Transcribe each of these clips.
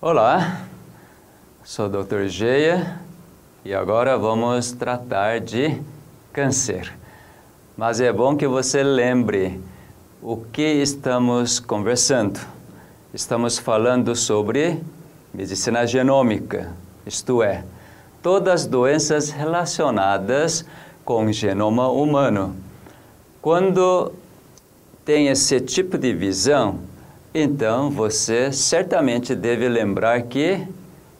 Olá, sou o Dr. Geia e agora vamos tratar de câncer. Mas é bom que você lembre o que estamos conversando. Estamos falando sobre medicina genômica, isto é, todas as doenças relacionadas com o genoma humano. Quando tem esse tipo de visão, então você certamente deve lembrar que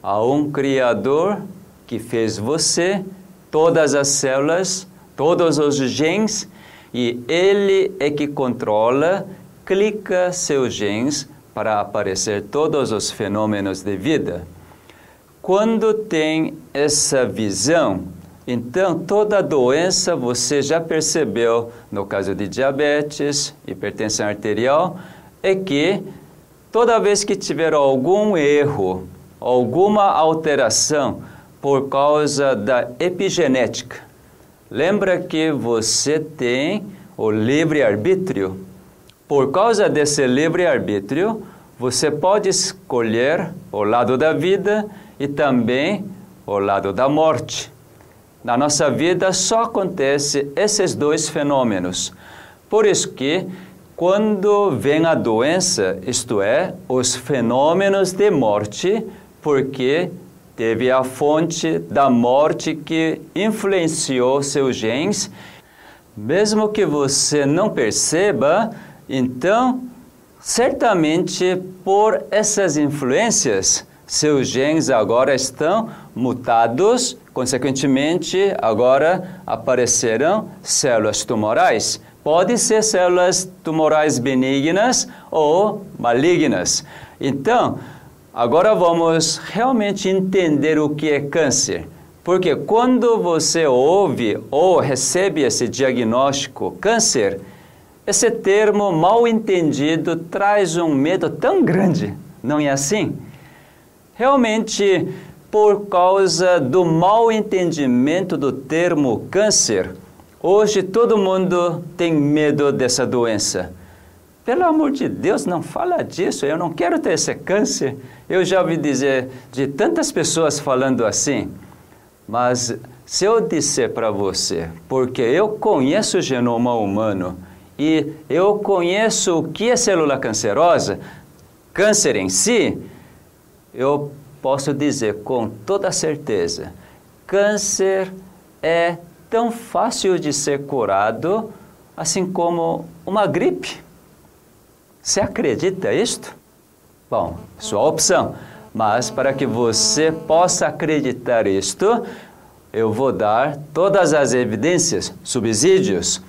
há um Criador que fez você, todas as células, todos os genes, e ele é que controla, clica seus genes para aparecer todos os fenômenos de vida. Quando tem essa visão, então toda doença você já percebeu, no caso de diabetes, hipertensão arterial, é que toda vez que tiver algum erro, alguma alteração por causa da epigenética, lembra que você tem o livre-arbítrio. Por causa desse livre-arbítrio, você pode escolher o lado da vida e também o lado da morte. Na nossa vida só acontece esses dois fenômenos. Por isso que quando vem a doença, isto é, os fenômenos de morte, porque teve a fonte da morte que influenciou seus genes, mesmo que você não perceba, então, certamente por essas influências, seus genes agora estão mutados, consequentemente, agora aparecerão células tumorais. Pode ser células tumorais benignas ou malignas. Então, agora vamos realmente entender o que é câncer. Porque quando você ouve ou recebe esse diagnóstico câncer, esse termo mal entendido traz um medo tão grande, não é assim? Realmente, por causa do mal entendimento do termo câncer, Hoje todo mundo tem medo dessa doença. Pelo amor de Deus, não fala disso. Eu não quero ter esse câncer. Eu já ouvi dizer de tantas pessoas falando assim. Mas se eu disser para você, porque eu conheço o genoma humano e eu conheço o que é célula cancerosa, câncer em si, eu posso dizer com toda certeza: câncer é tão fácil de ser curado, assim como uma gripe. Você acredita isto? Bom, sua opção. Mas para que você possa acreditar isto, eu vou dar todas as evidências, subsídios.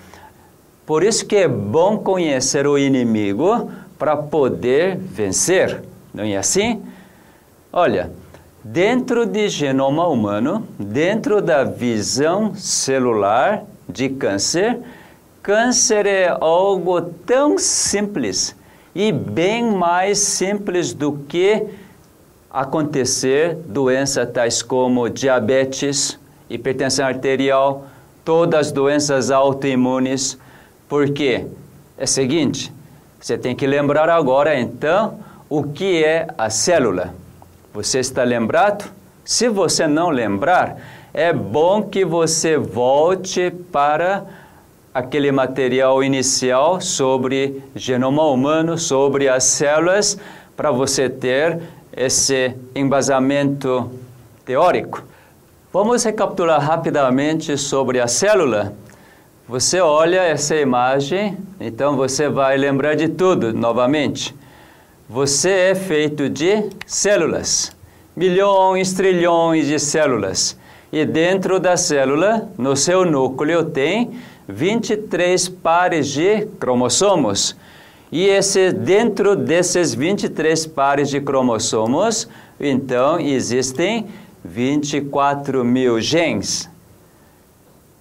Por isso que é bom conhecer o inimigo para poder vencer, não é assim? Olha, Dentro de genoma humano, dentro da visão celular de câncer, câncer é algo tão simples e bem mais simples do que acontecer doenças tais como diabetes, hipertensão arterial, todas as doenças autoimunes. Por quê? É o seguinte, você tem que lembrar agora então o que é a célula. Você está lembrado? Se você não lembrar, é bom que você volte para aquele material inicial sobre genoma humano, sobre as células, para você ter esse embasamento teórico. Vamos recapitular rapidamente sobre a célula. Você olha essa imagem, então você vai lembrar de tudo novamente. Você é feito de células, milhões, trilhões de células. E dentro da célula, no seu núcleo, tem 23 pares de cromossomos. E esse, dentro desses 23 pares de cromossomos, então existem 24 mil genes.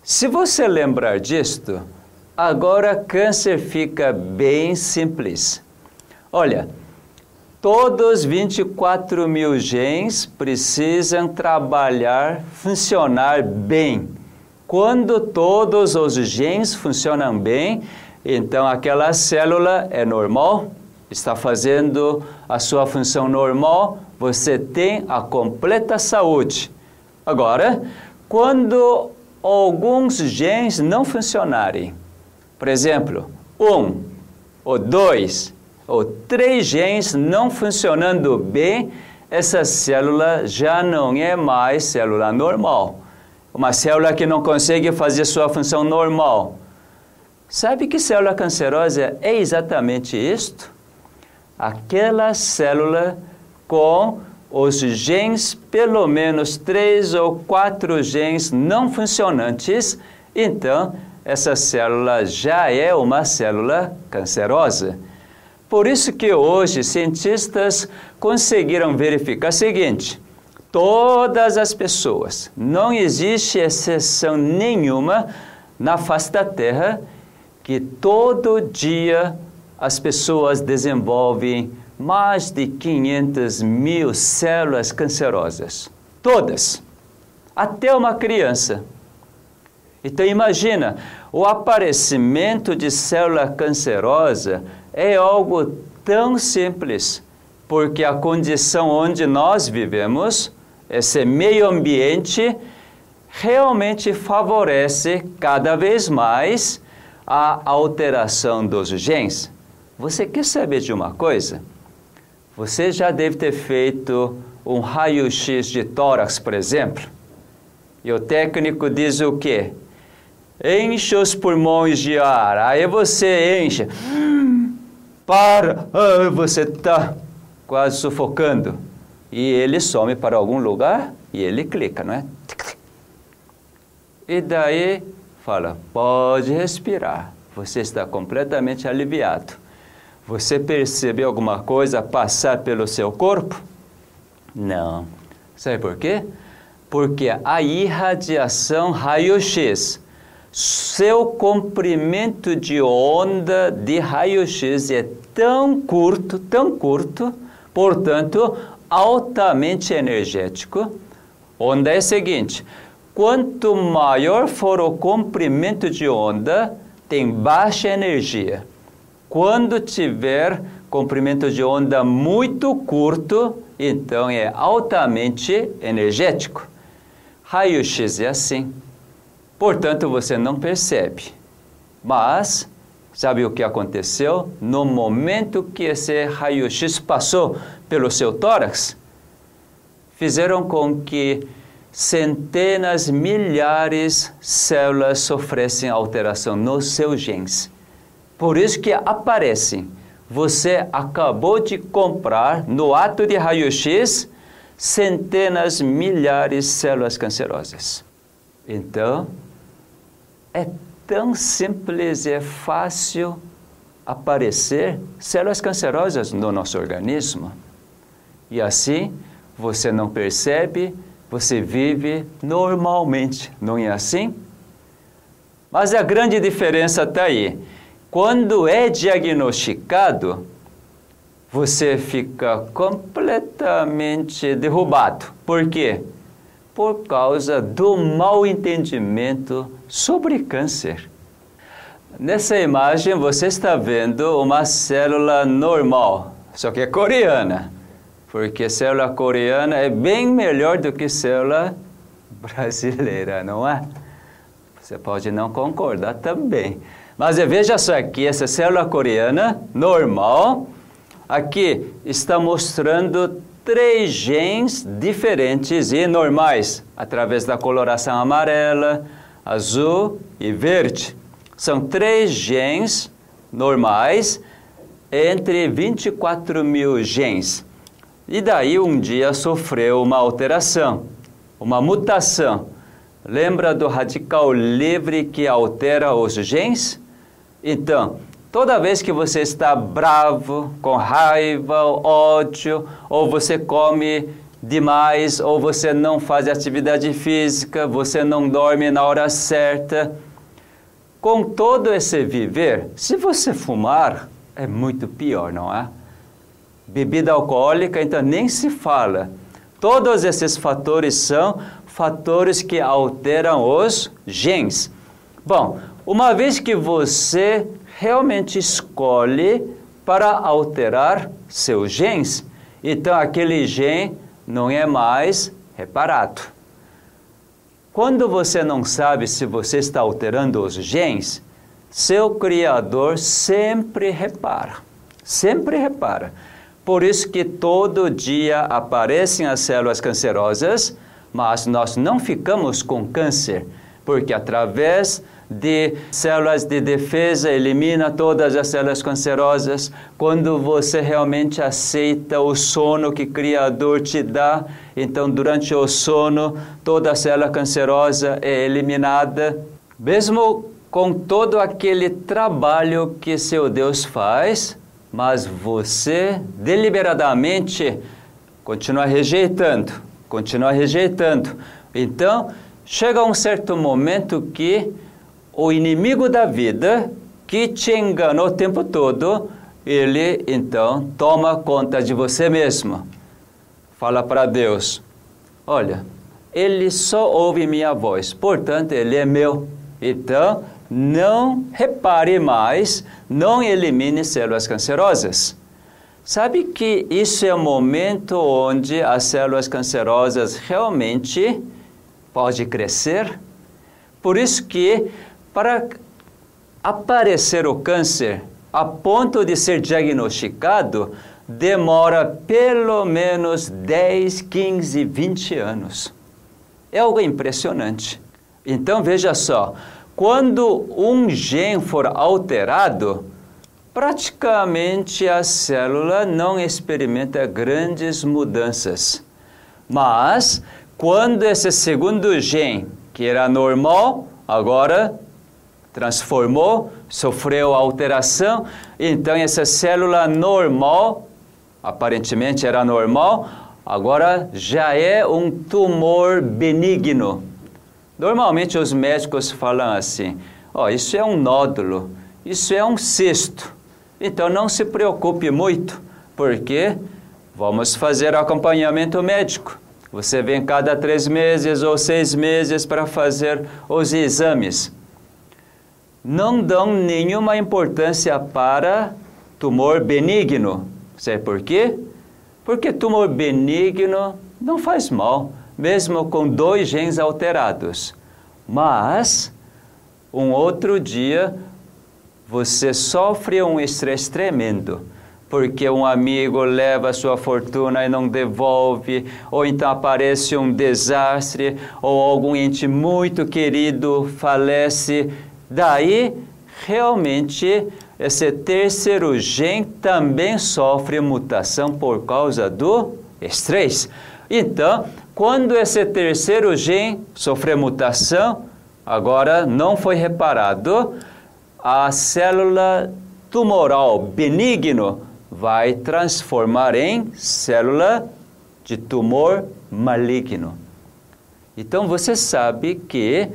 Se você lembrar disto, agora câncer fica bem simples. Olha, Todos 24 mil genes precisam trabalhar, funcionar bem. Quando todos os genes funcionam bem, então aquela célula é normal, está fazendo a sua função normal, você tem a completa saúde. Agora, quando alguns genes não funcionarem, por exemplo, um ou dois ou três genes não funcionando bem, essa célula já não é mais célula normal. Uma célula que não consegue fazer sua função normal. Sabe que célula cancerosa é exatamente isto? Aquela célula com os genes, pelo menos três ou quatro genes não funcionantes, então essa célula já é uma célula cancerosa. Por isso que hoje cientistas conseguiram verificar o seguinte: todas as pessoas, não existe exceção nenhuma na face da Terra que todo dia as pessoas desenvolvem mais de 500 mil células cancerosas. Todas. Até uma criança. Então imagina, o aparecimento de célula cancerosa é algo tão simples, porque a condição onde nós vivemos, esse meio ambiente, realmente favorece cada vez mais a alteração dos genes. Você quer saber de uma coisa? Você já deve ter feito um raio-x de tórax, por exemplo, e o técnico diz o quê? Enche os pulmões de ar. Aí você enche. Para! Ah, você está quase sufocando. E ele some para algum lugar e ele clica, não é? E daí fala: pode respirar. Você está completamente aliviado. Você percebeu alguma coisa passar pelo seu corpo? Não. Sabe por quê? Porque a irradiação raio-x, seu comprimento de onda de raio-x é tão curto, tão curto, portanto, altamente energético. Onda é o seguinte: quanto maior for o comprimento de onda, tem baixa energia. Quando tiver comprimento de onda muito curto, então é altamente energético. Raio-x é assim. Portanto, você não percebe. Mas, sabe o que aconteceu? No momento que esse raio-x passou pelo seu tórax, fizeram com que centenas, milhares de células sofressem alteração nos seus genes. Por isso que aparecem. Você acabou de comprar, no ato de raio-x, centenas, milhares de células cancerosas. Então, é tão simples e é fácil aparecer células cancerosas no nosso organismo. E assim, você não percebe, você vive normalmente, não é assim? Mas a grande diferença está aí quando é diagnosticado, você fica completamente derrubado. Por quê? Por causa do mal entendimento sobre câncer. Nessa imagem você está vendo uma célula normal, só que é coreana, porque célula coreana é bem melhor do que célula brasileira, não é? Você pode não concordar também. Mas veja só aqui, essa célula coreana normal, aqui está mostrando três genes diferentes e normais, através da coloração amarela, azul e verde. São três genes normais entre 24 mil genes. E daí um dia sofreu uma alteração, uma mutação. Lembra do radical livre que altera os genes? Então, toda vez que você está bravo, com raiva, ódio, ou você come demais, ou você não faz atividade física, você não dorme na hora certa, com todo esse viver, se você fumar, é muito pior, não é? Bebida alcoólica, então nem se fala. Todos esses fatores são fatores que alteram os genes. Bom, uma vez que você realmente escolhe para alterar seus genes. Então, aquele gene não é mais reparado. Quando você não sabe se você está alterando os genes, seu Criador sempre repara. Sempre repara. Por isso que todo dia aparecem as células cancerosas, mas nós não ficamos com câncer, porque através de células de defesa, elimina todas as células cancerosas. Quando você realmente aceita o sono que o Criador te dá, então durante o sono, toda célula cancerosa é eliminada. Mesmo com todo aquele trabalho que seu Deus faz, mas você deliberadamente continua rejeitando, continua rejeitando. Então, chega um certo momento que o inimigo da vida, que te enganou o tempo todo, ele então toma conta de você mesmo. Fala para Deus: Olha, ele só ouve minha voz, portanto, ele é meu. Então, não repare mais, não elimine células cancerosas. Sabe que isso é o momento onde as células cancerosas realmente podem crescer? Por isso que para aparecer o câncer a ponto de ser diagnosticado, demora pelo menos 10, 15, 20 anos. É algo impressionante. Então veja só, quando um gene for alterado, praticamente a célula não experimenta grandes mudanças. Mas quando esse segundo gene, que era normal, agora transformou, sofreu alteração, então essa célula normal, aparentemente era normal, agora já é um tumor benigno. Normalmente os médicos falam assim: ó, oh, isso é um nódulo, isso é um cisto. Então não se preocupe muito, porque vamos fazer acompanhamento médico. Você vem cada três meses ou seis meses para fazer os exames não dão nenhuma importância para tumor benigno. Sabe por quê? Porque tumor benigno não faz mal, mesmo com dois genes alterados. Mas, um outro dia, você sofre um estresse tremendo, porque um amigo leva sua fortuna e não devolve, ou então aparece um desastre, ou algum ente muito querido falece Daí, realmente, esse terceiro gene também sofre mutação por causa do estresse. Então, quando esse terceiro gene sofre mutação, agora não foi reparado, a célula tumoral benigno vai transformar em célula de tumor maligno. Então você sabe que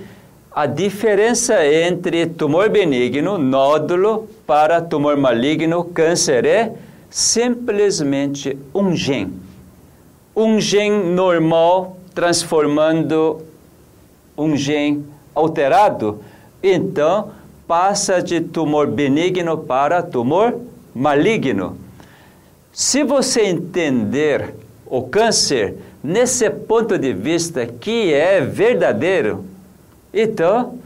a diferença entre tumor benigno, nódulo, para tumor maligno, câncer, é simplesmente um gene. Um gene normal transformando um gene alterado, então passa de tumor benigno para tumor maligno. Se você entender o câncer nesse ponto de vista que é verdadeiro, então,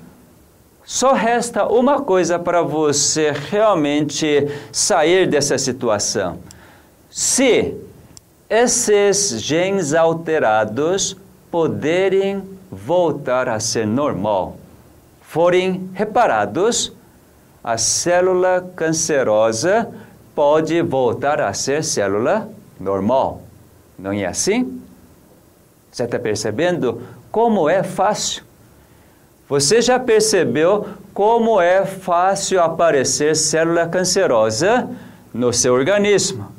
só resta uma coisa para você realmente sair dessa situação. Se esses genes alterados poderem voltar a ser normal, forem reparados, a célula cancerosa pode voltar a ser célula normal. Não é assim? Você está percebendo como é fácil? Você já percebeu como é fácil aparecer célula cancerosa no seu organismo?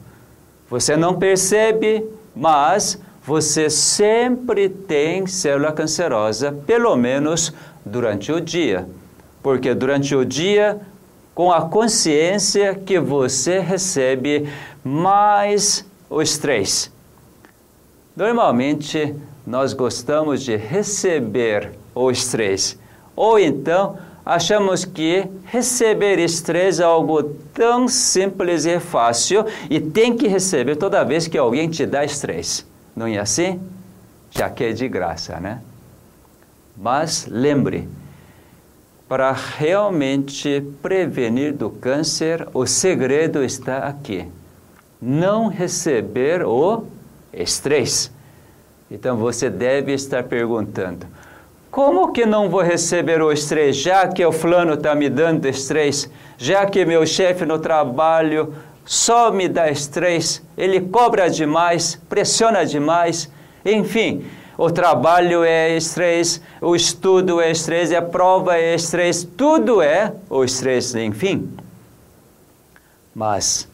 Você não percebe, mas você sempre tem célula cancerosa, pelo menos durante o dia. Porque durante o dia, com a consciência que você recebe mais o estresse. Normalmente, nós gostamos de receber o estresse, ou então achamos que receber estresse é algo tão simples e fácil e tem que receber toda vez que alguém te dá estresse. Não é assim? Já que é de graça, né? Mas lembre, para realmente prevenir do câncer, o segredo está aqui. Não receber o estresse. Então você deve estar perguntando: como que não vou receber o estresse, já que o fulano está me dando estresse, já que meu chefe no trabalho só me dá estresse, ele cobra demais, pressiona demais, enfim, o trabalho é estresse, o estudo é estresse, a prova é estresse, tudo é o estresse, enfim. Mas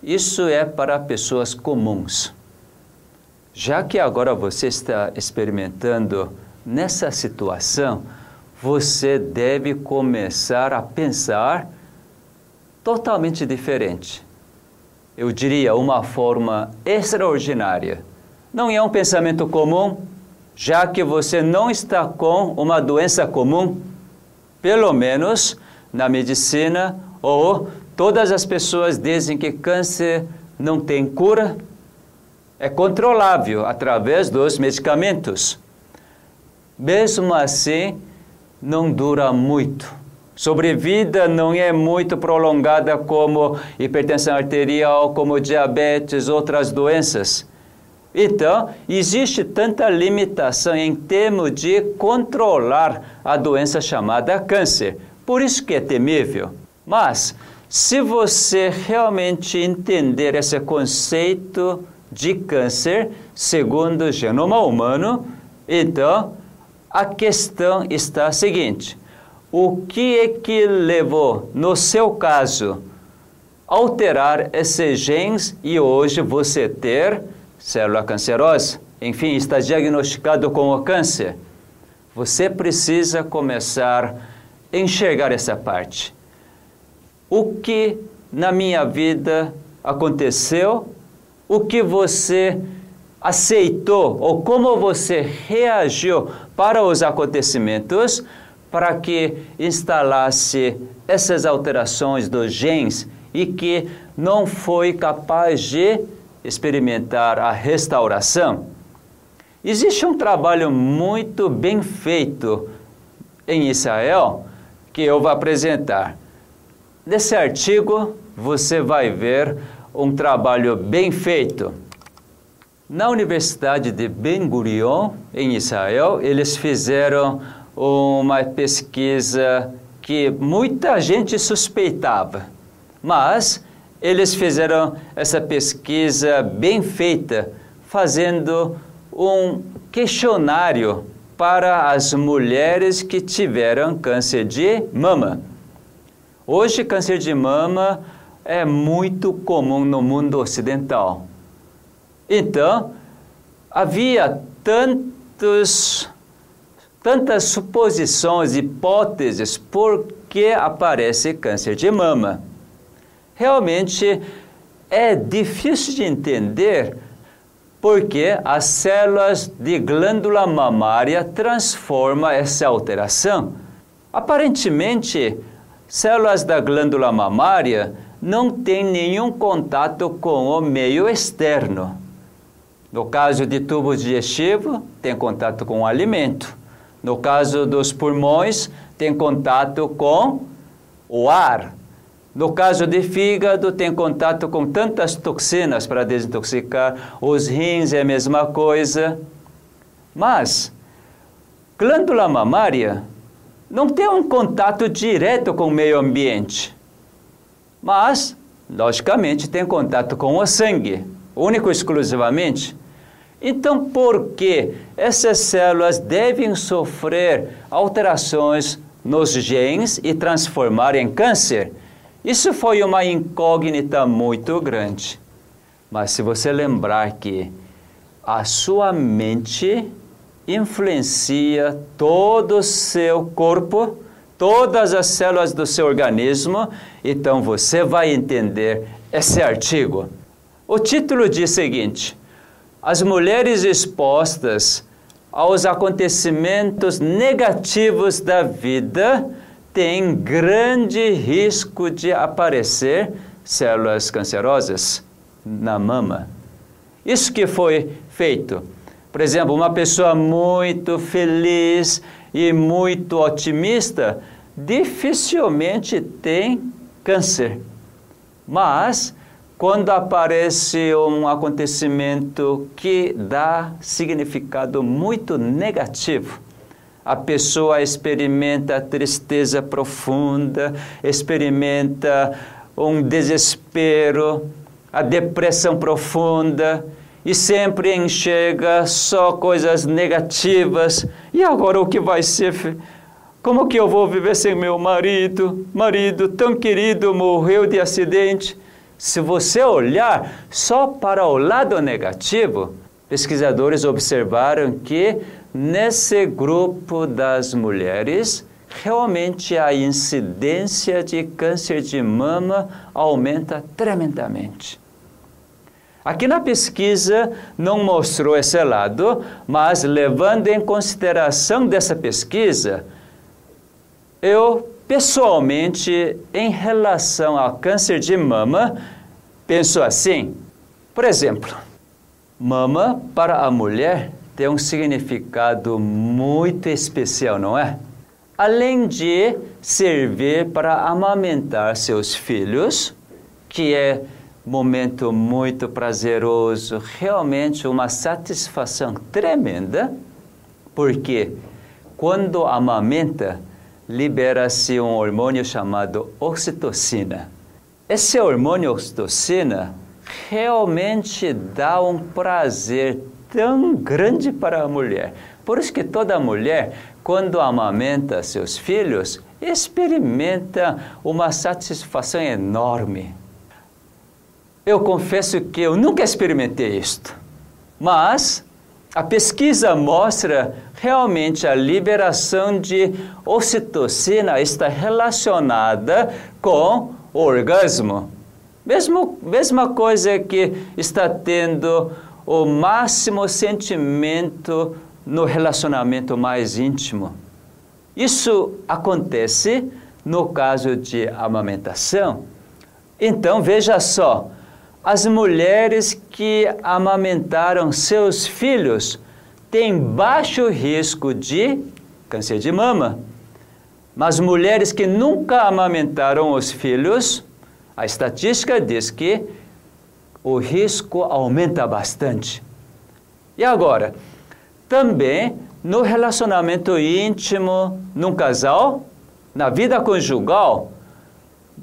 isso é para pessoas comuns. Já que agora você está experimentando nessa situação, você deve começar a pensar totalmente diferente. Eu diria uma forma extraordinária. Não é um pensamento comum, já que você não está com uma doença comum, pelo menos na medicina, ou todas as pessoas dizem que câncer não tem cura, é controlável através dos medicamentos. Mesmo assim, não dura muito. Sobrevida não é muito prolongada como hipertensão arterial, como diabetes, outras doenças. Então, existe tanta limitação em termos de controlar a doença chamada câncer. Por isso que é temível. Mas, se você realmente entender esse conceito de câncer segundo o genoma humano, então a questão está a seguinte: o que é que levou, no seu caso, alterar esses genes e hoje você ter célula cancerosa, enfim, está diagnosticado com o câncer, você precisa começar a enxergar essa parte. O que na minha vida aconteceu, o que você aceitou ou como você reagiu para os acontecimentos para que instalasse essas alterações dos genes e que não foi capaz de experimentar a restauração. Existe um trabalho muito bem feito em Israel que eu vou apresentar. Nesse artigo você vai ver um trabalho bem feito. Na Universidade de Ben Gurion, em Israel, eles fizeram uma pesquisa que muita gente suspeitava, mas eles fizeram essa pesquisa bem feita, fazendo um questionário para as mulheres que tiveram câncer de mama. Hoje, câncer de mama é muito comum no mundo ocidental. Então, havia tantos, tantas suposições, hipóteses por que aparece câncer de mama realmente é difícil de entender porque as células de glândula mamária transformam essa alteração. Aparentemente, células da glândula mamária não têm nenhum contato com o meio externo. No caso de tubo digestivo, tem contato com o alimento. No caso dos pulmões, tem contato com o ar. No caso de fígado, tem contato com tantas toxinas para desintoxicar, os rins é a mesma coisa. Mas, glândula mamária não tem um contato direto com o meio ambiente. Mas, logicamente, tem contato com o sangue, único e exclusivamente. Então, por que essas células devem sofrer alterações nos genes e transformar em câncer? Isso foi uma incógnita muito grande. Mas se você lembrar que a sua mente influencia todo o seu corpo, todas as células do seu organismo, então você vai entender esse artigo. O título diz o seguinte: As mulheres expostas aos acontecimentos negativos da vida tem grande risco de aparecer células cancerosas na mama. Isso que foi feito. Por exemplo, uma pessoa muito feliz e muito otimista dificilmente tem câncer. Mas quando aparece um acontecimento que dá significado muito negativo, a pessoa experimenta tristeza profunda, experimenta um desespero, a depressão profunda e sempre enxerga só coisas negativas. E agora o que vai ser? Como que eu vou viver sem meu marido? Marido tão querido morreu de acidente. Se você olhar só para o lado negativo, pesquisadores observaram que nesse grupo das mulheres, realmente a incidência de câncer de mama aumenta tremendamente. Aqui na pesquisa não mostrou esse lado, mas levando em consideração dessa pesquisa, eu pessoalmente, em relação ao câncer de mama, penso assim: por exemplo, mama para a mulher tem um significado muito especial, não é? Além de servir para amamentar seus filhos, que é momento muito prazeroso, realmente uma satisfação tremenda, porque quando amamenta, libera-se um hormônio chamado oxitocina. Esse hormônio oxitocina realmente dá um prazer tão grande para a mulher. Por isso que toda mulher, quando amamenta seus filhos, experimenta uma satisfação enorme. Eu confesso que eu nunca experimentei isto, mas a pesquisa mostra realmente a liberação de ocitocina está relacionada com o orgasmo. Mesmo, mesma coisa que está tendo o máximo sentimento no relacionamento mais íntimo. Isso acontece no caso de amamentação. Então, veja só, as mulheres que amamentaram seus filhos têm baixo risco de câncer de mama. Mas mulheres que nunca amamentaram os filhos, a estatística diz que o risco aumenta bastante. E agora, também no relacionamento íntimo, num casal, na vida conjugal,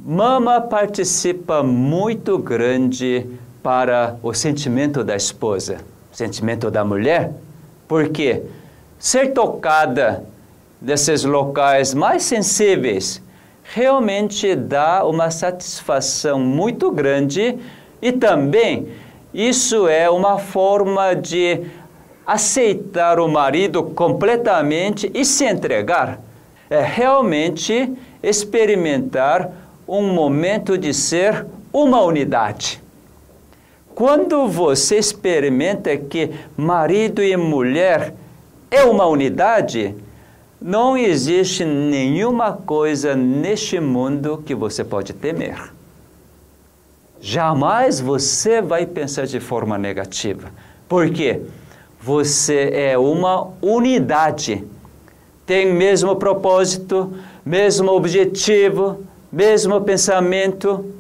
Mama participa muito grande para o sentimento da esposa, sentimento da mulher, porque ser tocada desses locais mais sensíveis realmente dá uma satisfação muito grande e também isso é uma forma de aceitar o marido completamente e se entregar. É realmente experimentar um momento de ser uma unidade. Quando você experimenta que marido e mulher é uma unidade, não existe nenhuma coisa neste mundo que você pode temer. Jamais você vai pensar de forma negativa. Por quê? Você é uma unidade. Tem mesmo propósito, mesmo objetivo, mesmo pensamento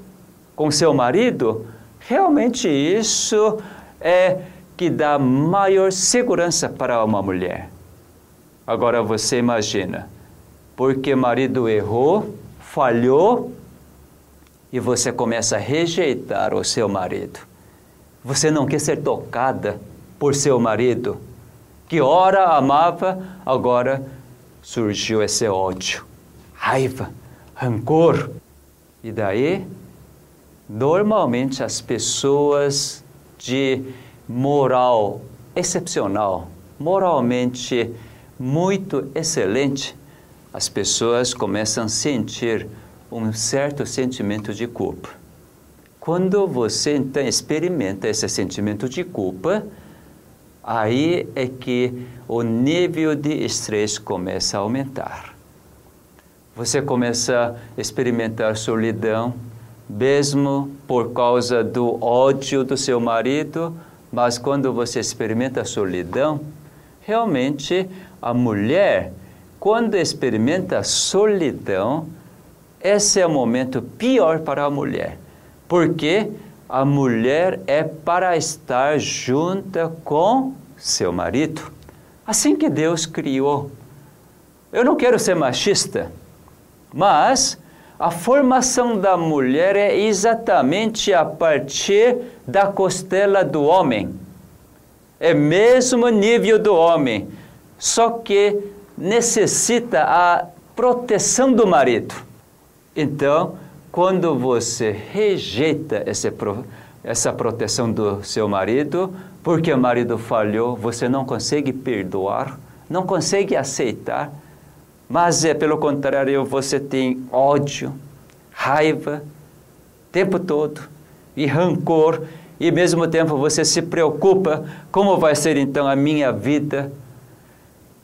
com seu marido, realmente isso é que dá maior segurança para uma mulher. Agora você imagina, porque marido errou, falhou e você começa a rejeitar o seu marido. Você não quer ser tocada por seu marido, que ora amava, agora surgiu esse ódio, raiva rancor. E daí, normalmente as pessoas de moral excepcional, moralmente muito excelente, as pessoas começam a sentir um certo sentimento de culpa. Quando você então experimenta esse sentimento de culpa, aí é que o nível de estresse começa a aumentar você começa a experimentar solidão, mesmo por causa do ódio do seu marido, mas quando você experimenta solidão, realmente a mulher, quando experimenta solidão, esse é o momento pior para a mulher, porque a mulher é para estar junta com seu marido, assim que Deus criou. Eu não quero ser machista, mas a formação da mulher é exatamente a partir da costela do homem. É mesmo nível do homem, só que necessita a proteção do marido. Então, quando você rejeita esse, essa proteção do seu marido, porque o marido falhou, você não consegue perdoar, não consegue aceitar, mas é pelo contrário, você tem ódio, raiva, tempo todo, e rancor, e mesmo tempo você se preocupa como vai ser então a minha vida.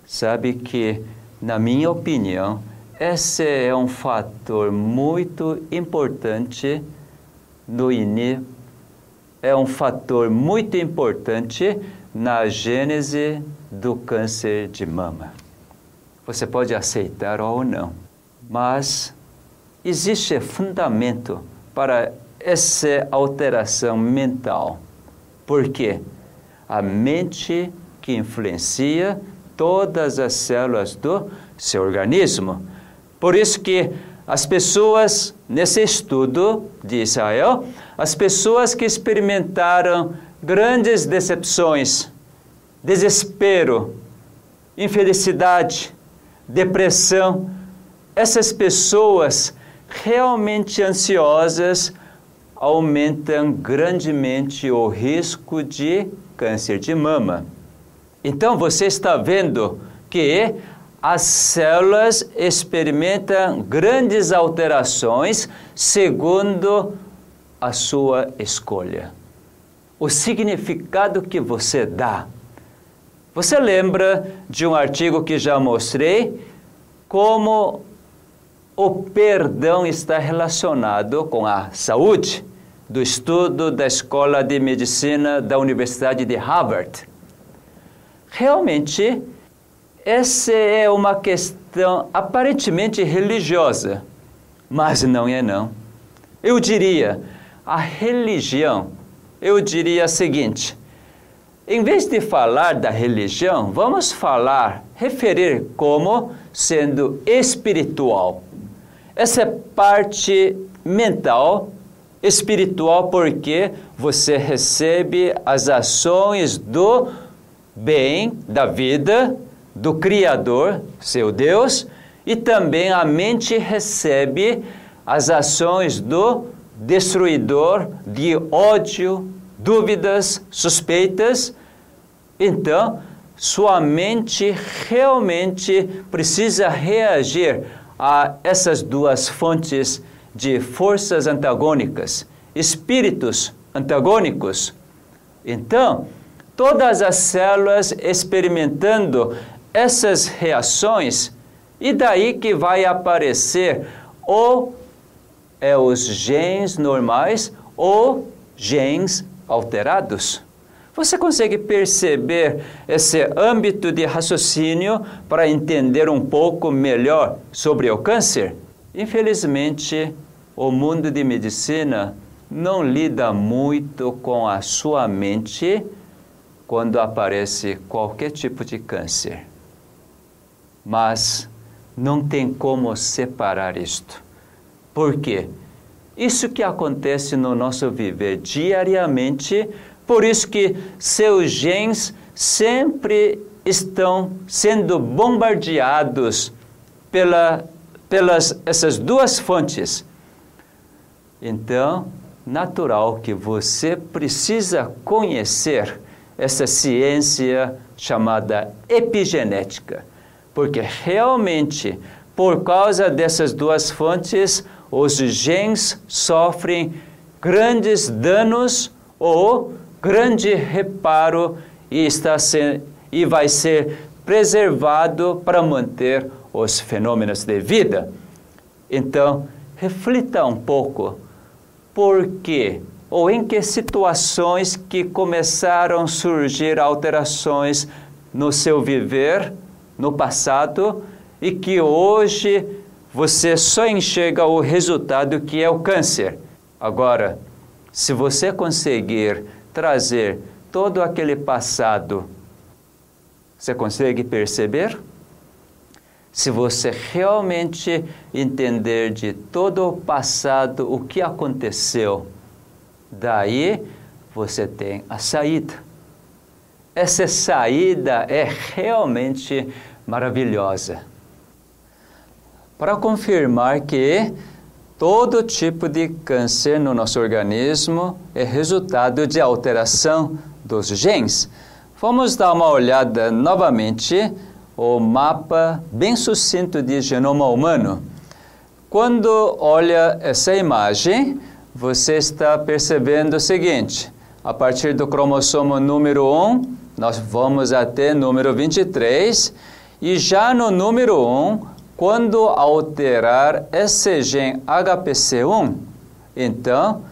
Sabe que, na minha opinião, esse é um fator muito importante no INI, é um fator muito importante na gênese do câncer de mama. Você pode aceitar ou não, mas existe fundamento para essa alteração mental. Por quê? A mente que influencia todas as células do seu organismo. Por isso que as pessoas, nesse estudo de Israel, as pessoas que experimentaram grandes decepções, desespero, infelicidade, depressão, essas pessoas realmente ansiosas aumentam grandemente o risco de câncer de mama. Então você está vendo que as células experimentam grandes alterações segundo a sua escolha. O significado que você dá você lembra de um artigo que já mostrei como o perdão está relacionado com a saúde do estudo da Escola de Medicina da Universidade de Harvard. Realmente, essa é uma questão aparentemente religiosa, mas não é não. Eu diria, a religião, eu diria o seguinte, em vez de falar da religião, vamos falar, referir como sendo espiritual. Essa é parte mental, espiritual, porque você recebe as ações do bem, da vida, do Criador, seu Deus, e também a mente recebe as ações do destruidor de ódio, dúvidas, suspeitas, então sua mente realmente precisa reagir a essas duas fontes de forças antagônicas, espíritos antagônicos. Então, todas as células experimentando essas reações, e daí que vai aparecer ou é os genes normais ou genes alterados. Você consegue perceber esse âmbito de raciocínio para entender um pouco melhor sobre o câncer? Infelizmente, o mundo de medicina não lida muito com a sua mente quando aparece qualquer tipo de câncer. Mas não tem como separar isto. Por quê? Isso que acontece no nosso viver diariamente, por isso que seus genes sempre estão sendo bombardeados pela, pelas essas duas fontes. Então, natural que você precisa conhecer essa ciência chamada epigenética, porque realmente por causa dessas duas fontes os genes sofrem grandes danos ou grande reparo e, está e vai ser preservado para manter os fenômenos de vida. Então, reflita um pouco por quê ou em que situações que começaram a surgir alterações no seu viver no passado e que hoje você só enxerga o resultado que é o câncer. Agora, se você conseguir trazer todo aquele passado, você consegue perceber? Se você realmente entender de todo o passado o que aconteceu, daí você tem a saída. Essa saída é realmente maravilhosa. Para confirmar que todo tipo de câncer no nosso organismo é resultado de alteração dos genes, vamos dar uma olhada novamente o mapa bem sucinto de genoma humano. Quando olha essa imagem, você está percebendo o seguinte: a partir do cromossomo número 1, nós vamos até número 23, e já no número 1, quando alterar esse gene HPC1, então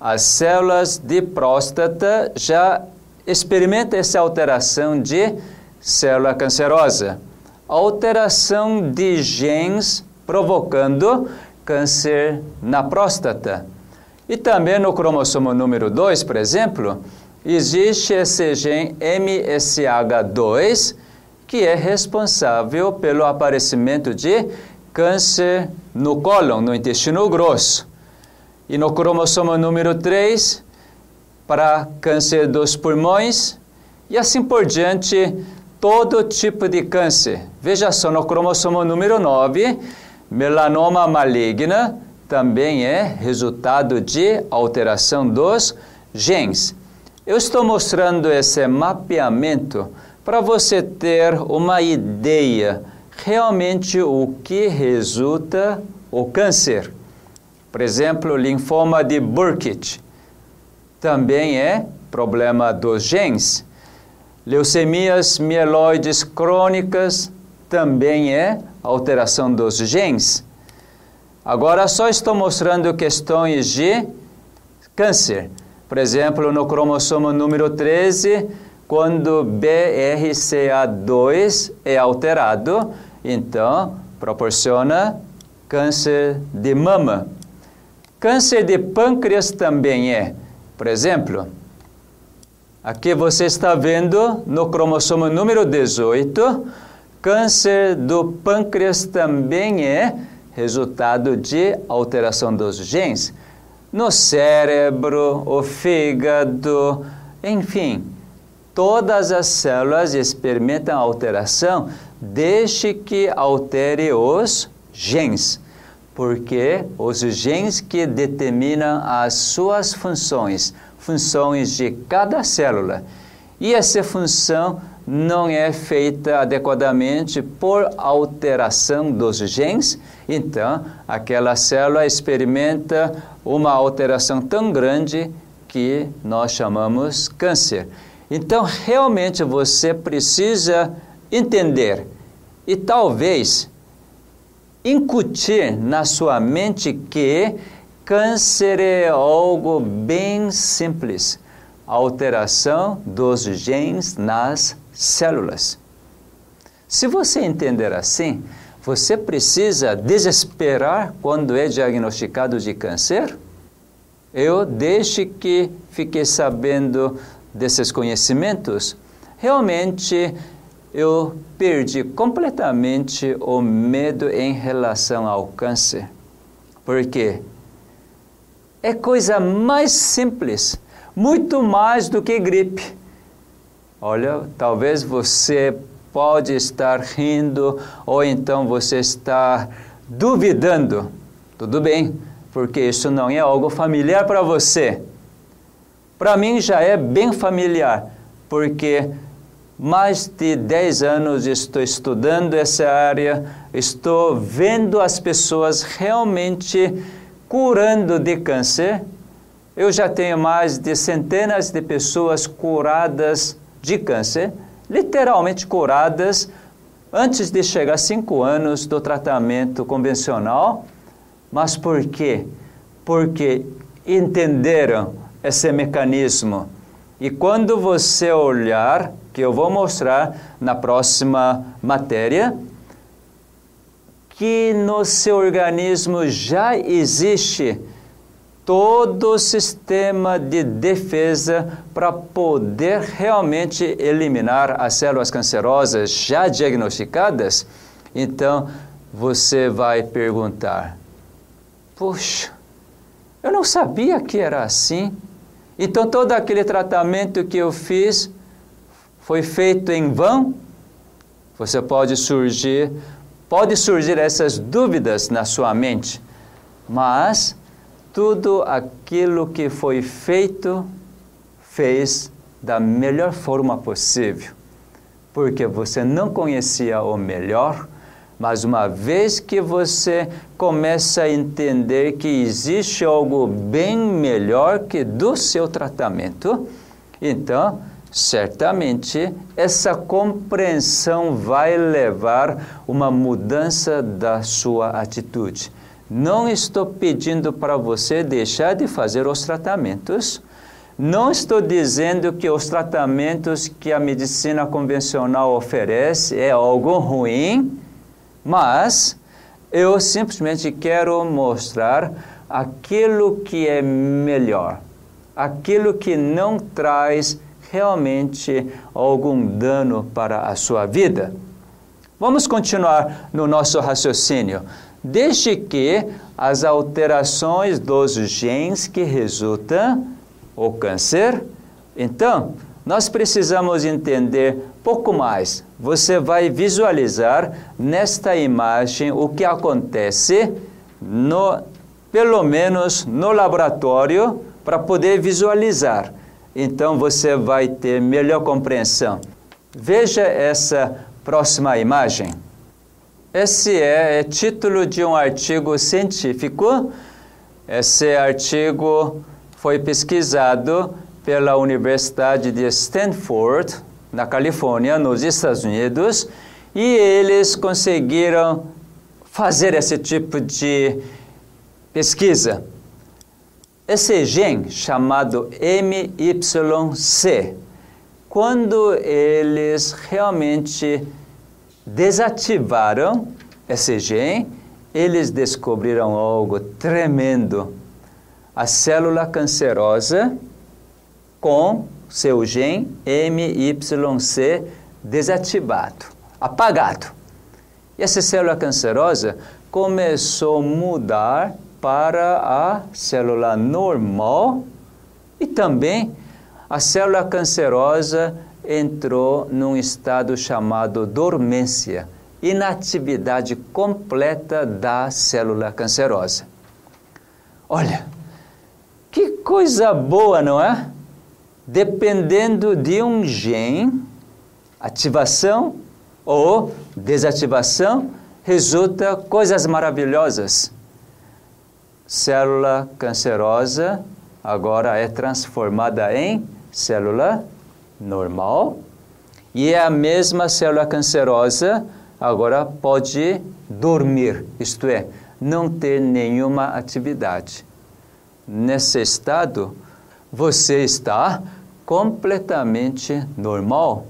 as células de próstata já experimentam essa alteração de célula cancerosa. Alteração de genes provocando câncer na próstata. E também no cromossomo número 2, por exemplo, existe esse gene MSH2 que é responsável pelo aparecimento de câncer no cólon, no intestino grosso. E no cromossomo número 3, para câncer dos pulmões, e assim por diante, todo tipo de câncer. Veja só, no cromossomo número 9, melanoma maligna também é resultado de alteração dos genes. Eu estou mostrando esse mapeamento para você ter uma ideia realmente o que resulta o câncer. Por exemplo, linfoma de Burkitt também é problema dos genes. Leucemias mieloides crônicas também é alteração dos genes. Agora só estou mostrando questões de câncer. Por exemplo, no cromossomo número 13, quando BRCA2 é alterado, então proporciona câncer de mama. Câncer de pâncreas também é. Por exemplo, Aqui você está vendo no cromossomo número 18, câncer do pâncreas também é resultado de alteração dos genes no cérebro, o fígado, enfim, todas as células experimentam alteração desde que altere os genes, porque os genes que determinam as suas funções funções de cada célula. E essa função não é feita adequadamente por alteração dos genes, então aquela célula experimenta uma alteração tão grande que nós chamamos câncer. Então, realmente você precisa entender e talvez incutir na sua mente que Câncer é algo bem simples, alteração dos genes nas células. Se você entender assim, você precisa desesperar quando é diagnosticado de câncer? Eu, desde que fiquei sabendo desses conhecimentos, realmente eu perdi completamente o medo em relação ao câncer. Por quê? é coisa mais simples, muito mais do que gripe. Olha, talvez você pode estar rindo ou então você está duvidando. Tudo bem, porque isso não é algo familiar para você. Para mim já é bem familiar, porque mais de 10 anos estou estudando essa área, estou vendo as pessoas realmente curando de câncer. Eu já tenho mais de centenas de pessoas curadas de câncer, literalmente curadas, antes de chegar a cinco anos do tratamento convencional, Mas por quê? Porque entenderam esse mecanismo. E quando você olhar, que eu vou mostrar na próxima matéria, que no seu organismo já existe todo o sistema de defesa para poder realmente eliminar as células cancerosas já diagnosticadas, então você vai perguntar: Puxa, eu não sabia que era assim. Então todo aquele tratamento que eu fiz foi feito em vão? Você pode surgir, pode surgir essas dúvidas na sua mente, mas tudo aquilo que foi feito fez da melhor forma possível, porque você não conhecia o melhor, mas uma vez que você começa a entender que existe algo bem melhor que do seu tratamento, então certamente essa compreensão vai levar uma mudança da sua atitude. Não estou pedindo para você deixar de fazer os tratamentos. Não estou dizendo que os tratamentos que a medicina convencional oferece é algo ruim, mas eu simplesmente quero mostrar aquilo que é melhor, aquilo que não traz realmente algum dano para a sua vida. Vamos continuar no nosso raciocínio desde que as alterações dos genes que resultam o câncer. Então, nós precisamos entender pouco mais. Você vai visualizar nesta imagem o que acontece no pelo menos no laboratório para poder visualizar. Então você vai ter melhor compreensão. Veja essa próxima imagem. Esse é, é título de um artigo científico. Esse artigo foi pesquisado pela Universidade de Stanford, na Califórnia, nos Estados Unidos, e eles conseguiram fazer esse tipo de pesquisa. Esse gene chamado MYC, quando eles realmente desativaram esse gene, eles descobriram algo tremendo. A célula cancerosa com seu gene MYC desativado, apagado. E essa célula cancerosa começou a mudar para a célula normal e também a célula cancerosa entrou num estado chamado dormência, inatividade completa da célula cancerosa. Olha, que coisa boa, não é? Dependendo de um gene, ativação ou desativação, resulta coisas maravilhosas. Célula cancerosa agora é transformada em célula normal e é a mesma célula cancerosa agora pode dormir, isto é, não ter nenhuma atividade. Nesse estado, você está completamente normal.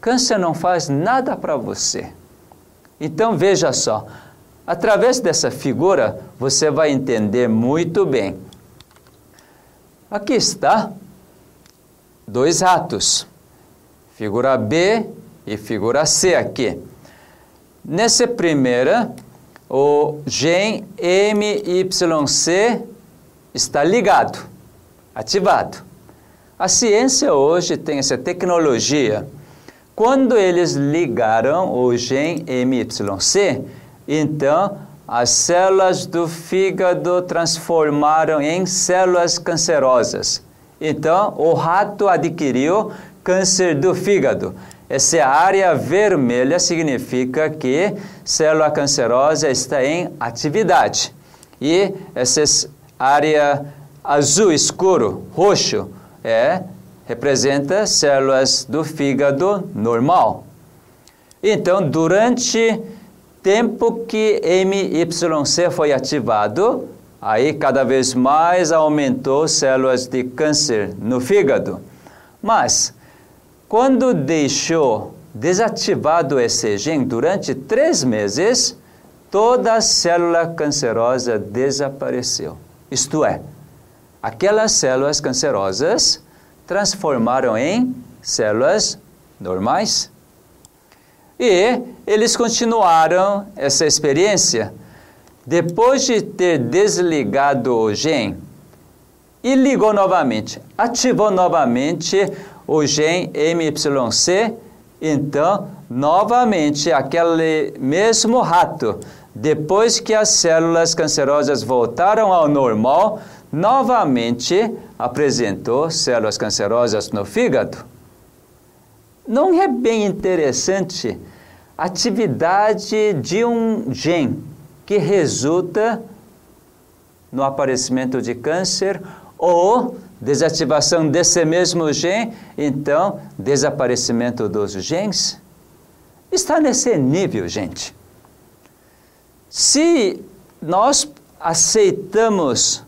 Câncer não faz nada para você. Então veja só, através dessa figura você vai entender muito bem. Aqui está dois ratos, figura B e figura C aqui. Nessa primeira, o gene MYC está ligado, ativado. A ciência hoje tem essa tecnologia. Quando eles ligaram o gene MYC, então as células do fígado transformaram em células cancerosas. Então, o rato adquiriu câncer do fígado. Essa área vermelha significa que célula cancerosa está em atividade. E essa área azul escuro, roxo, é representa células do fígado normal. Então, durante tempo que MYC foi ativado, aí cada vez mais aumentou células de câncer no fígado. Mas, quando deixou desativado esse gene durante três meses, toda a célula cancerosa desapareceu. Isto é, aquelas células cancerosas transformaram em células normais. E eles continuaram essa experiência depois de ter desligado o gene e ligou novamente, ativou novamente o gene MYC, então novamente aquele mesmo rato, depois que as células cancerosas voltaram ao normal, novamente apresentou células cancerosas no fígado. Não é bem interessante a atividade de um gene que resulta no aparecimento de câncer ou desativação desse mesmo gene, então desaparecimento dos genes? Está nesse nível, gente. Se nós aceitamos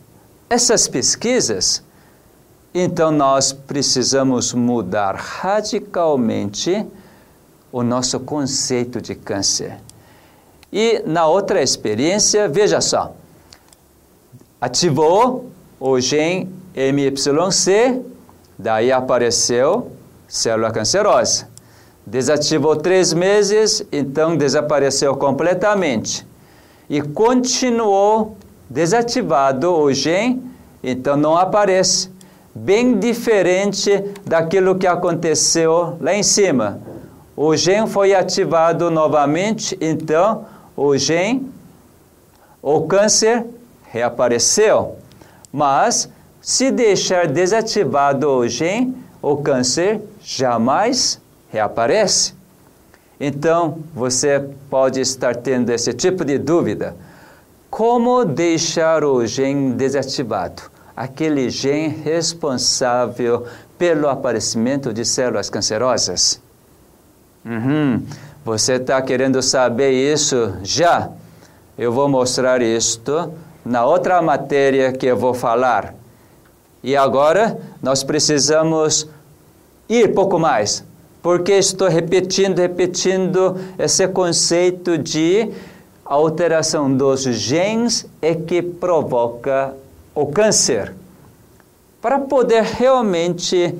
essas pesquisas, então nós precisamos mudar radicalmente o nosso conceito de câncer. E na outra experiência, veja só, ativou o gene MYC, daí apareceu célula cancerosa. Desativou três meses, então desapareceu completamente. E continuou desativado o gene, então não aparece bem diferente daquilo que aconteceu lá em cima. O gene foi ativado novamente, então o gene, o câncer reapareceu. Mas se deixar desativado o gene, o câncer jamais reaparece. Então, você pode estar tendo esse tipo de dúvida. Como deixar o gene desativado? aquele gene responsável pelo aparecimento de células cancerosas? Uhum. Você está querendo saber isso já? Eu vou mostrar isto na outra matéria que eu vou falar. E agora nós precisamos ir pouco mais, porque estou repetindo, repetindo esse conceito de alteração dos genes é que provoca o câncer, para poder realmente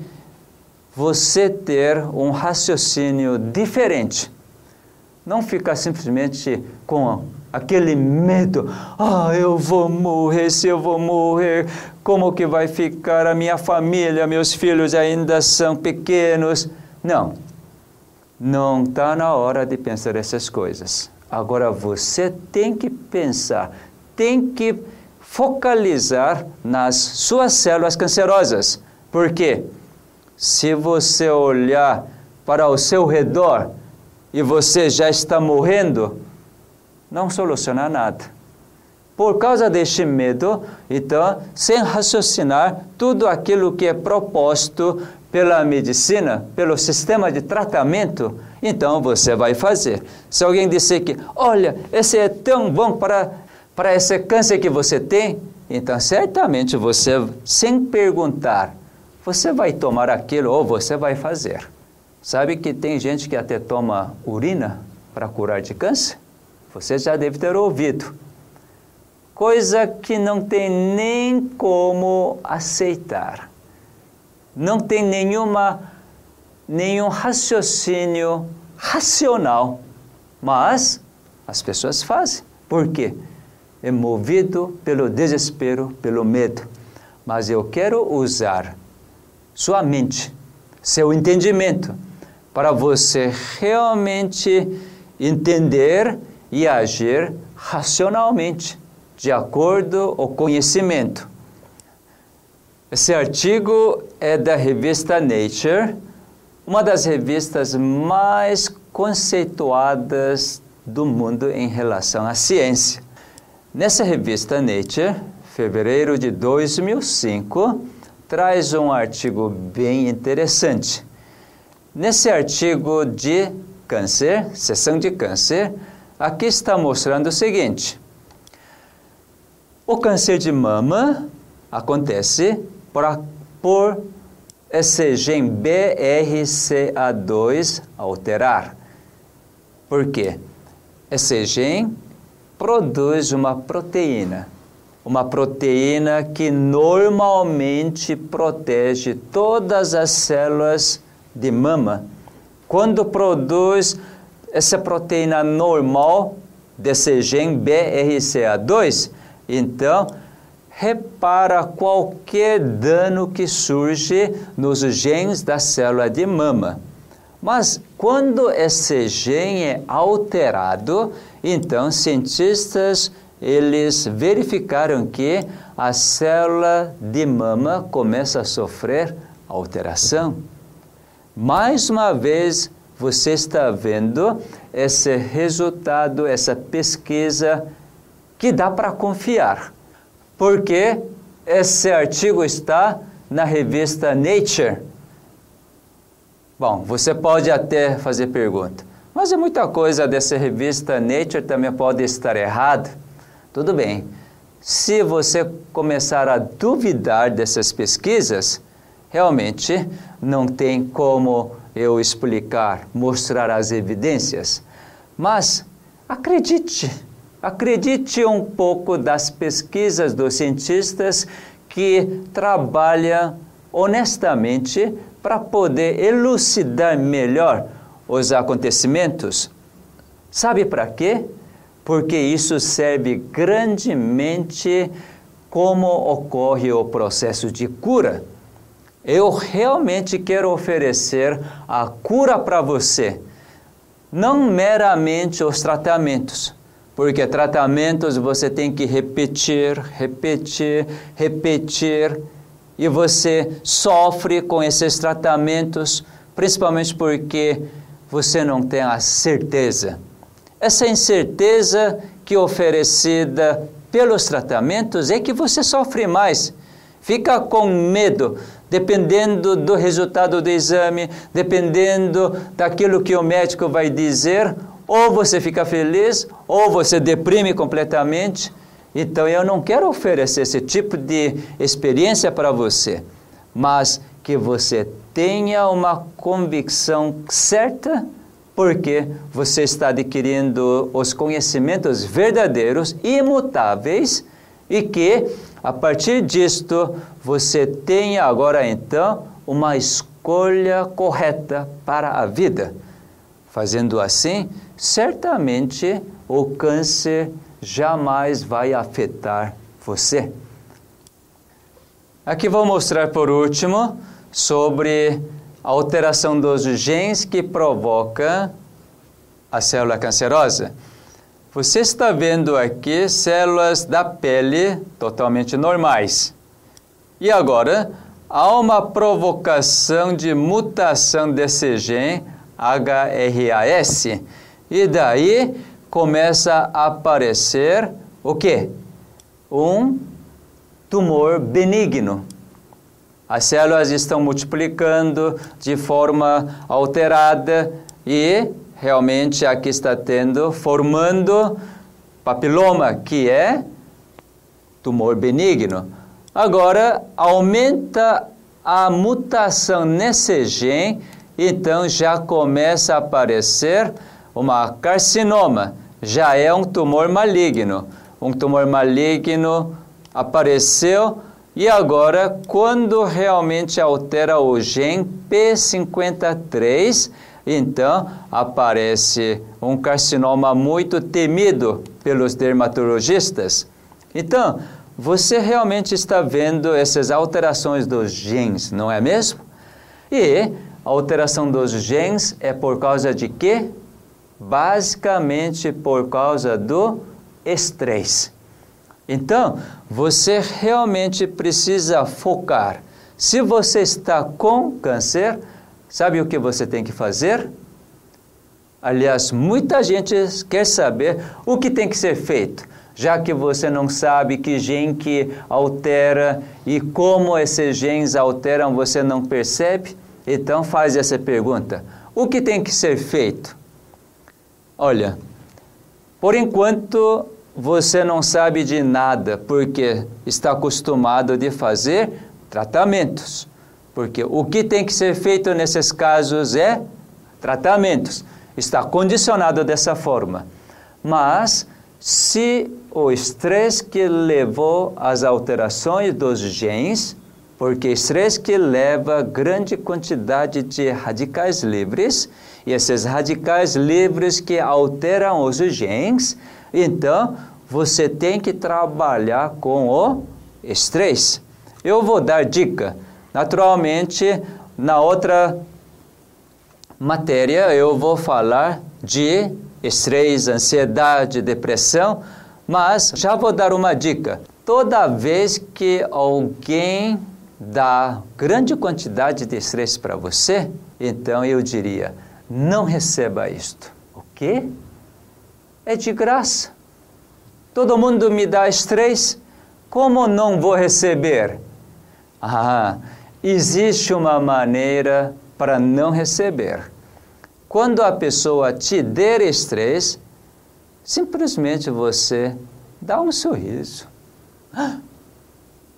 você ter um raciocínio diferente. Não ficar simplesmente com aquele medo, ah, eu vou morrer, se eu vou morrer, como que vai ficar a minha família, meus filhos ainda são pequenos. Não, não está na hora de pensar essas coisas. Agora você tem que pensar, tem que focalizar nas suas células cancerosas. Por quê? Se você olhar para o seu redor e você já está morrendo, não soluciona nada. Por causa deste medo, então, sem raciocinar tudo aquilo que é proposto pela medicina, pelo sistema de tratamento, então você vai fazer. Se alguém disser que, olha, esse é tão bom para para esse câncer que você tem, então certamente você, sem perguntar, você vai tomar aquilo ou você vai fazer. Sabe que tem gente que até toma urina para curar de câncer? Você já deve ter ouvido. Coisa que não tem nem como aceitar. Não tem nenhuma, nenhum raciocínio racional. Mas as pessoas fazem. Por quê? é movido pelo desespero, pelo medo. Mas eu quero usar sua mente, seu entendimento, para você realmente entender e agir racionalmente, de acordo com o conhecimento. Esse artigo é da revista Nature, uma das revistas mais conceituadas do mundo em relação à ciência. Nessa revista Nature, fevereiro de 2005, traz um artigo bem interessante. Nesse artigo de câncer, sessão de câncer, aqui está mostrando o seguinte: o câncer de mama acontece por, por esse gene BRCA2 alterar. Por quê? Esse gene produz uma proteína, uma proteína que normalmente protege todas as células de mama. Quando produz essa proteína normal desse gene BRCA2, então repara qualquer dano que surge nos genes da célula de mama. Mas quando esse gene é alterado, então cientistas eles verificaram que a célula de mama começa a sofrer alteração. Mais uma vez, você está vendo esse resultado, essa pesquisa que dá para confiar porque esse artigo está na revista Nature. Bom, você pode até fazer pergunta, mas é muita coisa dessa revista Nature também pode estar errada. Tudo bem. Se você começar a duvidar dessas pesquisas, realmente não tem como eu explicar, mostrar as evidências. Mas acredite, Acredite um pouco das pesquisas dos cientistas que trabalham honestamente para poder elucidar melhor os acontecimentos. Sabe para quê? Porque isso serve grandemente como ocorre o processo de cura. Eu realmente quero oferecer a cura para você, não meramente os tratamentos porque tratamentos você tem que repetir, repetir, repetir, e você sofre com esses tratamentos, principalmente porque você não tem a certeza. Essa incerteza que é oferecida pelos tratamentos é que você sofre mais. Fica com medo, dependendo do resultado do exame, dependendo daquilo que o médico vai dizer, ou você fica feliz, ou você deprime completamente. Então eu não quero oferecer esse tipo de experiência para você, mas que você tenha uma convicção certa, porque você está adquirindo os conhecimentos verdadeiros, imutáveis, e que a partir disto você tenha agora então uma escolha correta para a vida. Fazendo assim, certamente o câncer jamais vai afetar você. Aqui vou mostrar por último sobre a alteração dos genes que provoca a célula cancerosa. Você está vendo aqui células da pele totalmente normais. E agora, há uma provocação de mutação desse gene HRAS e daí começa a aparecer o quê? Um tumor benigno. As células estão multiplicando de forma alterada e realmente aqui está tendo, formando papiloma, que é tumor benigno. Agora, aumenta a mutação nesse gene, então já começa a aparecer uma carcinoma já é um tumor maligno. Um tumor maligno apareceu e agora, quando realmente altera o gene P53, então aparece um carcinoma muito temido pelos dermatologistas. Então, você realmente está vendo essas alterações dos genes, não é mesmo? E a alteração dos genes é por causa de quê? basicamente por causa do estresse. Então, você realmente precisa focar. Se você está com câncer, sabe o que você tem que fazer? Aliás, muita gente quer saber o que tem que ser feito, já que você não sabe que gene que altera e como esses genes alteram, você não percebe. Então faz essa pergunta: o que tem que ser feito? Olha, Por enquanto, você não sabe de nada, porque está acostumado de fazer tratamentos. Porque o que tem que ser feito nesses casos é tratamentos. Está condicionado dessa forma. Mas se o estresse que levou às alterações dos genes, porque estresse que leva grande quantidade de radicais livres, e esses radicais livres que alteram os genes, então você tem que trabalhar com o estresse. Eu vou dar dica. Naturalmente, na outra matéria eu vou falar de estresse, ansiedade, depressão, mas já vou dar uma dica. Toda vez que alguém dá grande quantidade de estresse para você, então eu diria: não receba isto. O quê? É de graça. Todo mundo me dá estresse, como não vou receber? Ah, existe uma maneira para não receber. Quando a pessoa te der estresse, simplesmente você dá um sorriso.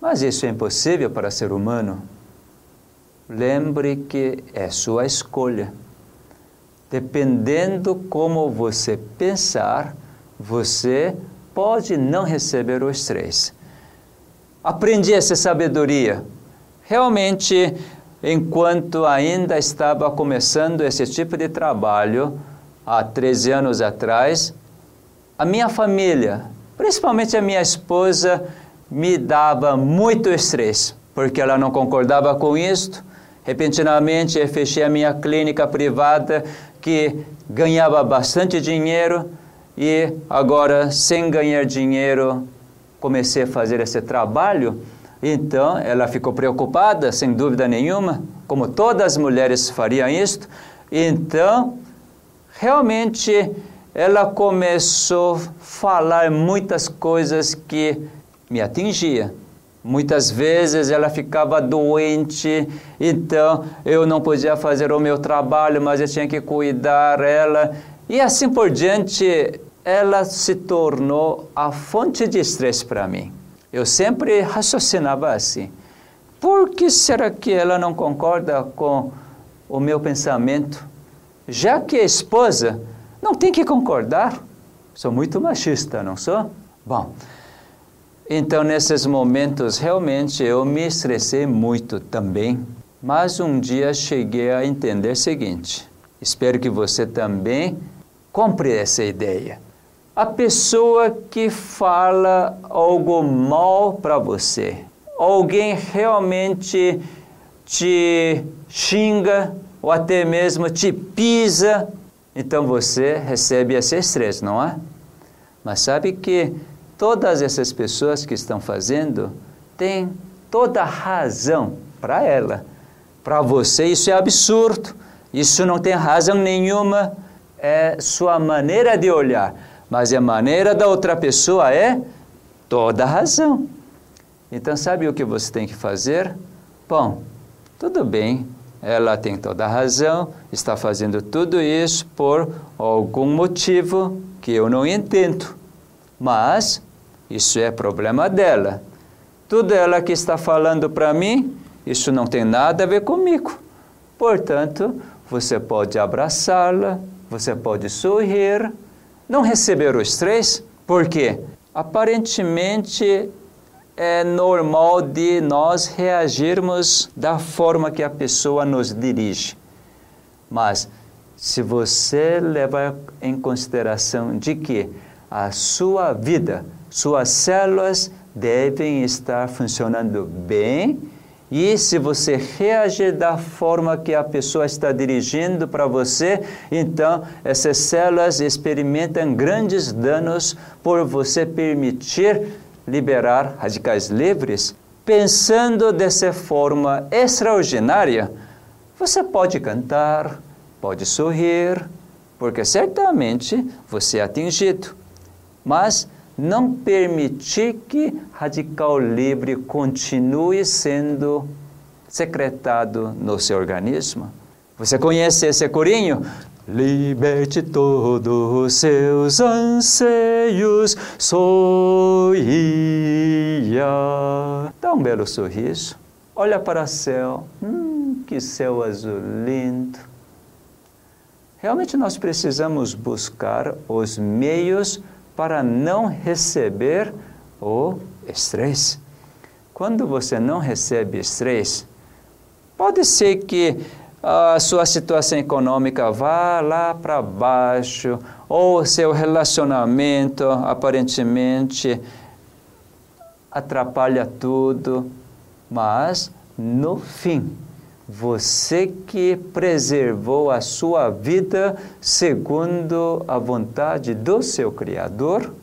Mas isso é impossível para ser humano. Lembre que é sua escolha. Dependendo como você pensar, você pode não receber o estresse. Aprendi essa sabedoria. Realmente, enquanto ainda estava começando esse tipo de trabalho, há 13 anos atrás, a minha família, principalmente a minha esposa, me dava muito estresse, porque ela não concordava com isto. Repentinamente, eu fechei a minha clínica privada, que ganhava bastante dinheiro, e agora, sem ganhar dinheiro, comecei a fazer esse trabalho então, ela ficou preocupada, sem dúvida nenhuma, como todas as mulheres fariam isto. Então, realmente, ela começou a falar muitas coisas que me atingiam. Muitas vezes ela ficava doente, então eu não podia fazer o meu trabalho, mas eu tinha que cuidar dela. E assim por diante, ela se tornou a fonte de estresse para mim. Eu sempre raciocinava assim. Por que será que ela não concorda com o meu pensamento? Já que a esposa não tem que concordar. Sou muito machista, não sou? Bom, então nesses momentos realmente eu me estressei muito também. Mas um dia cheguei a entender o seguinte: espero que você também compre essa ideia a pessoa que fala algo mal para você, alguém realmente te xinga ou até mesmo te pisa, então você recebe esse estresse, não é? Mas sabe que todas essas pessoas que estão fazendo têm toda razão para ela. Para você isso é absurdo, isso não tem razão nenhuma, é sua maneira de olhar mas a maneira da outra pessoa é toda razão. Então, sabe o que você tem que fazer? Bom, tudo bem, ela tem toda a razão, está fazendo tudo isso por algum motivo que eu não entendo. Mas isso é problema dela. Tudo ela que está falando para mim, isso não tem nada a ver comigo. Portanto, você pode abraçá-la, você pode sorrir, não receber os três, porque aparentemente é normal de nós reagirmos da forma que a pessoa nos dirige. Mas se você levar em consideração de que a sua vida, suas células devem estar funcionando bem, e se você reagir da forma que a pessoa está dirigindo para você, então essas células experimentam grandes danos por você permitir liberar radicais livres. Pensando dessa forma extraordinária, você pode cantar, pode sorrir, porque certamente você é atingido. Mas não permitir que radical livre continue sendo secretado no seu organismo. Você conhece esse corinho? liberte todos os seus anseios, sorria. Dá um belo sorriso, olha para o céu, hum, que céu azul lindo. Realmente nós precisamos buscar os meios para não receber o estresse. Quando você não recebe estresse, pode ser que a sua situação econômica vá lá para baixo, ou seu relacionamento aparentemente atrapalha tudo, mas no fim, você que preservou a sua vida segundo a vontade do seu Criador,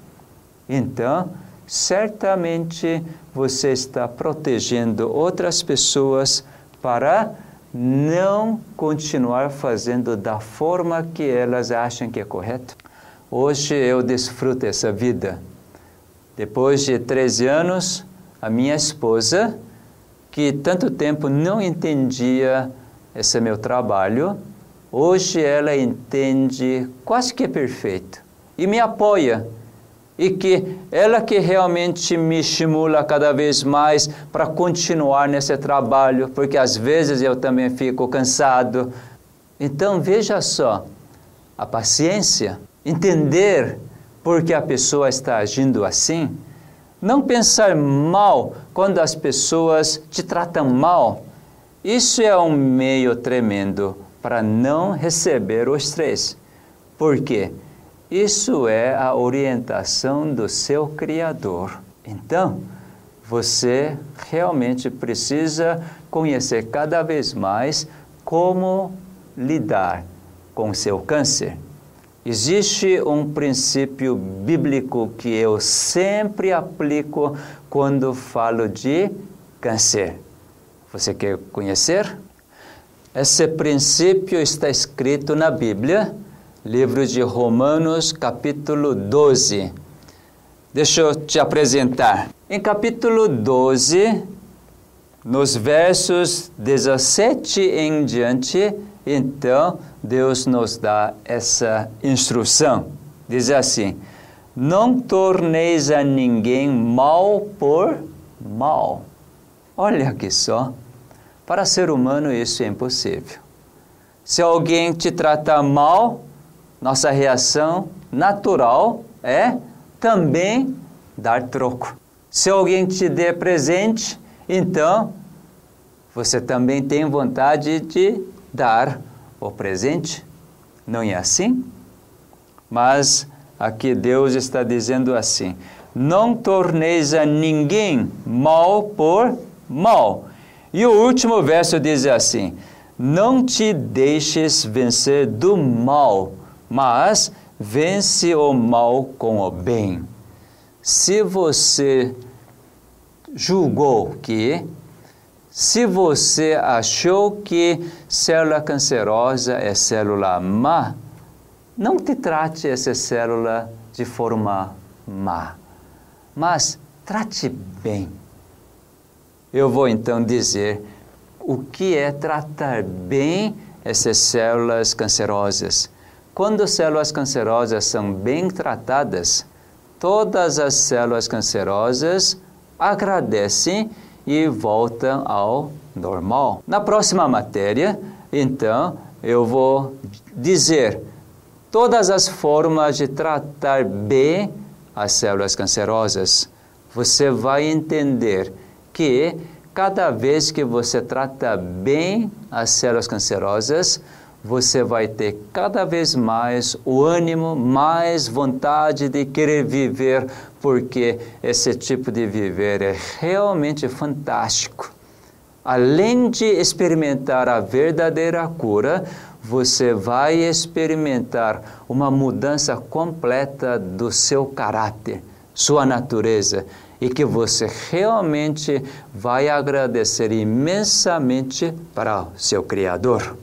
então certamente você está protegendo outras pessoas para não continuar fazendo da forma que elas acham que é correto. Hoje eu desfruto essa vida. Depois de 13 anos, a minha esposa, que tanto tempo não entendia esse meu trabalho, hoje ela entende quase que é perfeito e me apoia e que ela que realmente me estimula cada vez mais para continuar nesse trabalho, porque às vezes eu também fico cansado. Então veja só, a paciência, entender por que a pessoa está agindo assim, não pensar mal quando as pessoas te tratam mal. Isso é um meio tremendo para não receber o estresse. Por quê? Isso é a orientação do seu Criador. Então, você realmente precisa conhecer cada vez mais como lidar com seu câncer. Existe um princípio bíblico que eu sempre aplico quando falo de câncer. Você quer conhecer? Esse princípio está escrito na Bíblia livro de Romanos, capítulo 12. Deixa eu te apresentar. Em capítulo 12, nos versos 17 em diante, então Deus nos dá essa instrução. Diz assim: Não torneis a ninguém mal por mal. Olha que só. Para ser humano isso é impossível. Se alguém te tratar mal, nossa reação natural é também dar troco. Se alguém te der presente, então você também tem vontade de dar o presente. Não é assim? Mas aqui Deus está dizendo assim: não torneis a ninguém mal por mal. E o último verso diz assim: não te deixes vencer do mal, mas vence o mal com o bem. Se você julgou que, se você achou que célula cancerosa é célula má, não te trate essa célula de forma má, mas trate bem. Eu vou então dizer o que é tratar bem essas células cancerosas. Quando células cancerosas são bem tratadas, todas as células cancerosas agradecem e voltam ao normal. Na próxima matéria, então, eu vou dizer todas as formas de tratar bem as células cancerosas. Você vai entender que cada vez que você trata bem as células cancerosas, você vai ter cada vez mais o ânimo, mais vontade de querer viver, porque esse tipo de viver é realmente fantástico. Além de experimentar a verdadeira cura, você vai experimentar uma mudança completa do seu caráter, sua natureza, e que você realmente vai agradecer imensamente para o seu Criador.